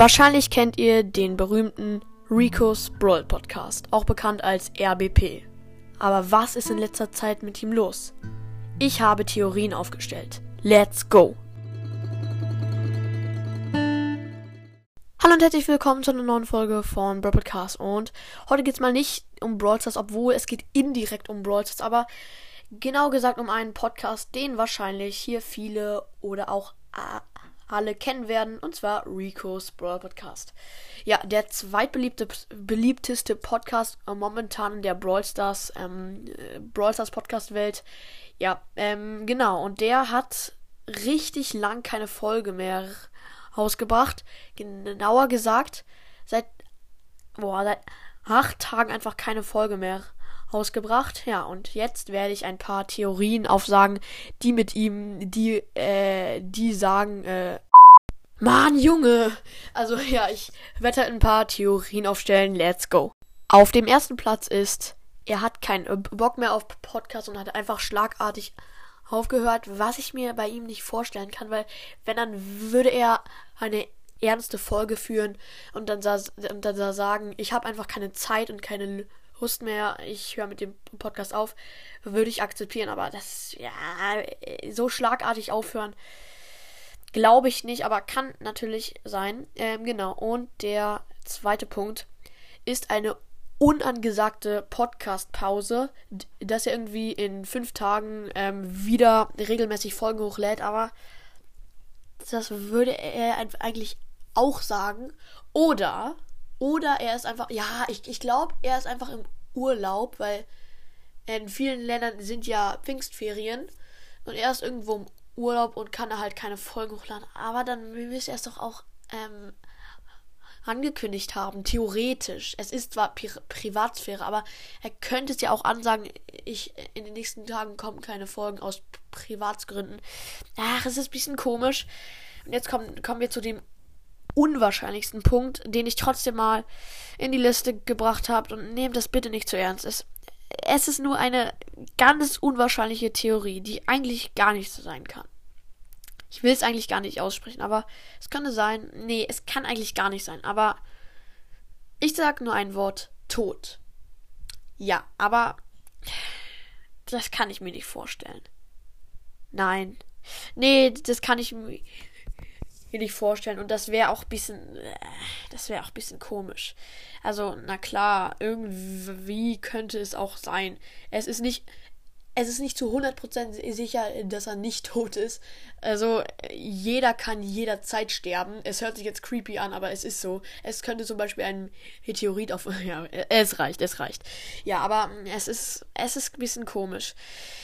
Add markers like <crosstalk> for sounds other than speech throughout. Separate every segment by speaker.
Speaker 1: Wahrscheinlich kennt ihr den berühmten Rico's Brawl Podcast, auch bekannt als RBP. Aber was ist in letzter Zeit mit ihm los? Ich habe Theorien aufgestellt. Let's go! Hallo und herzlich willkommen zu einer neuen Folge von Brawl Podcast. Und heute geht es mal nicht um Brawl Stars, obwohl es geht indirekt um Brawl Stars, aber genau gesagt um einen Podcast, den wahrscheinlich hier viele oder auch alle kennen werden, und zwar Rico's Brawl Podcast. Ja, der zweitbeliebteste Podcast äh, momentan in der Brawl Stars, ähm, äh, Brawl Stars Podcast Welt. Ja, ähm, genau, und der hat richtig lang keine Folge mehr rausgebracht. Genauer gesagt, seit, boah, seit acht Tagen einfach keine Folge mehr rausgebracht. Ja, und jetzt werde ich ein paar Theorien aufsagen, die mit ihm, die, äh, die sagen, äh, Mann, Junge! Also ja, ich werde halt ein paar Theorien aufstellen. Let's go. Auf dem ersten Platz ist, er hat keinen Bock mehr auf Podcast und hat einfach schlagartig aufgehört, was ich mir bei ihm nicht vorstellen kann, weil wenn dann würde er eine ernste Folge führen und dann, und dann sagen, ich habe einfach keine Zeit und keine Lust mehr, ich höre mit dem Podcast auf, würde ich akzeptieren, aber das, ja, so schlagartig aufhören, glaube ich nicht, aber kann natürlich sein. Ähm, genau, und der zweite Punkt ist eine unangesagte Podcast-Pause, dass er irgendwie in fünf Tagen ähm, wieder regelmäßig Folgen hochlädt, aber das würde er eigentlich auch sagen. Oder, oder er ist einfach, ja, ich, ich glaube, er ist einfach im Urlaub, weil in vielen Ländern sind ja Pfingstferien und er ist irgendwo im Urlaub und kann halt keine Folgen hochladen. Aber dann müsste er es doch auch ähm, angekündigt haben, theoretisch. Es ist zwar Pri Privatsphäre, aber er könnte es ja auch ansagen, ich in den nächsten Tagen kommen keine Folgen aus Privatsgründen. Ach, es ist ein bisschen komisch. Und jetzt kommen, kommen wir zu dem unwahrscheinlichsten Punkt, den ich trotzdem mal in die Liste gebracht habe. Und nehmt das bitte nicht zu ernst. Es, es ist nur eine ganz unwahrscheinliche Theorie, die eigentlich gar nicht so sein kann. Ich will es eigentlich gar nicht aussprechen, aber es könnte sein. Nee, es kann eigentlich gar nicht sein. Aber ich sag nur ein Wort: Tod. Ja, aber das kann ich mir nicht vorstellen. Nein. Nee, das kann ich mir nicht vorstellen. Und das wäre auch ein bisschen. Das wäre auch ein bisschen komisch. Also, na klar, irgendwie könnte es auch sein. Es ist nicht es ist nicht zu 100% sicher, dass er nicht tot ist. Also jeder kann jederzeit sterben. Es hört sich jetzt creepy an, aber es ist so. Es könnte zum Beispiel ein Meteorit auf... <laughs> Ja, es reicht, es reicht. Ja, aber es ist, es ist ein bisschen komisch.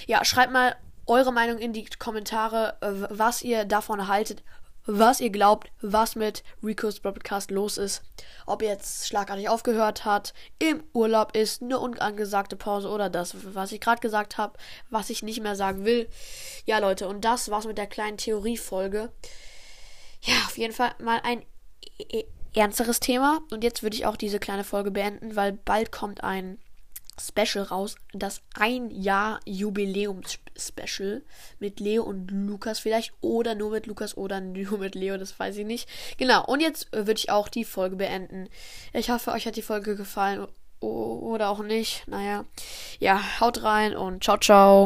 Speaker 1: Ja, schreibt mal eure Meinung in die Kommentare, was ihr davon haltet, was ihr glaubt, was mit Rico's Broadcast los ist. Ob er jetzt schlagartig aufgehört hat, im Urlaub ist, eine unangesagte Pause oder das, was ich gerade gesagt habe, was ich nicht mehr sagen will. Ja, Leute, und das war's mit der kleinen Theoriefolge. Ja, auf jeden Fall mal ein e-, e-, ernsteres Thema. Und jetzt würde ich auch diese kleine Folge beenden, weil bald kommt ein Special raus, das ein Jahr Jubiläums-Special mit Leo und Lukas vielleicht oder nur mit Lukas oder nur mit Leo, das weiß ich nicht. Genau, und jetzt äh, würde ich auch die Folge beenden. Ich hoffe, euch hat die Folge gefallen oder auch nicht. Naja, ja, haut rein und ciao, ciao.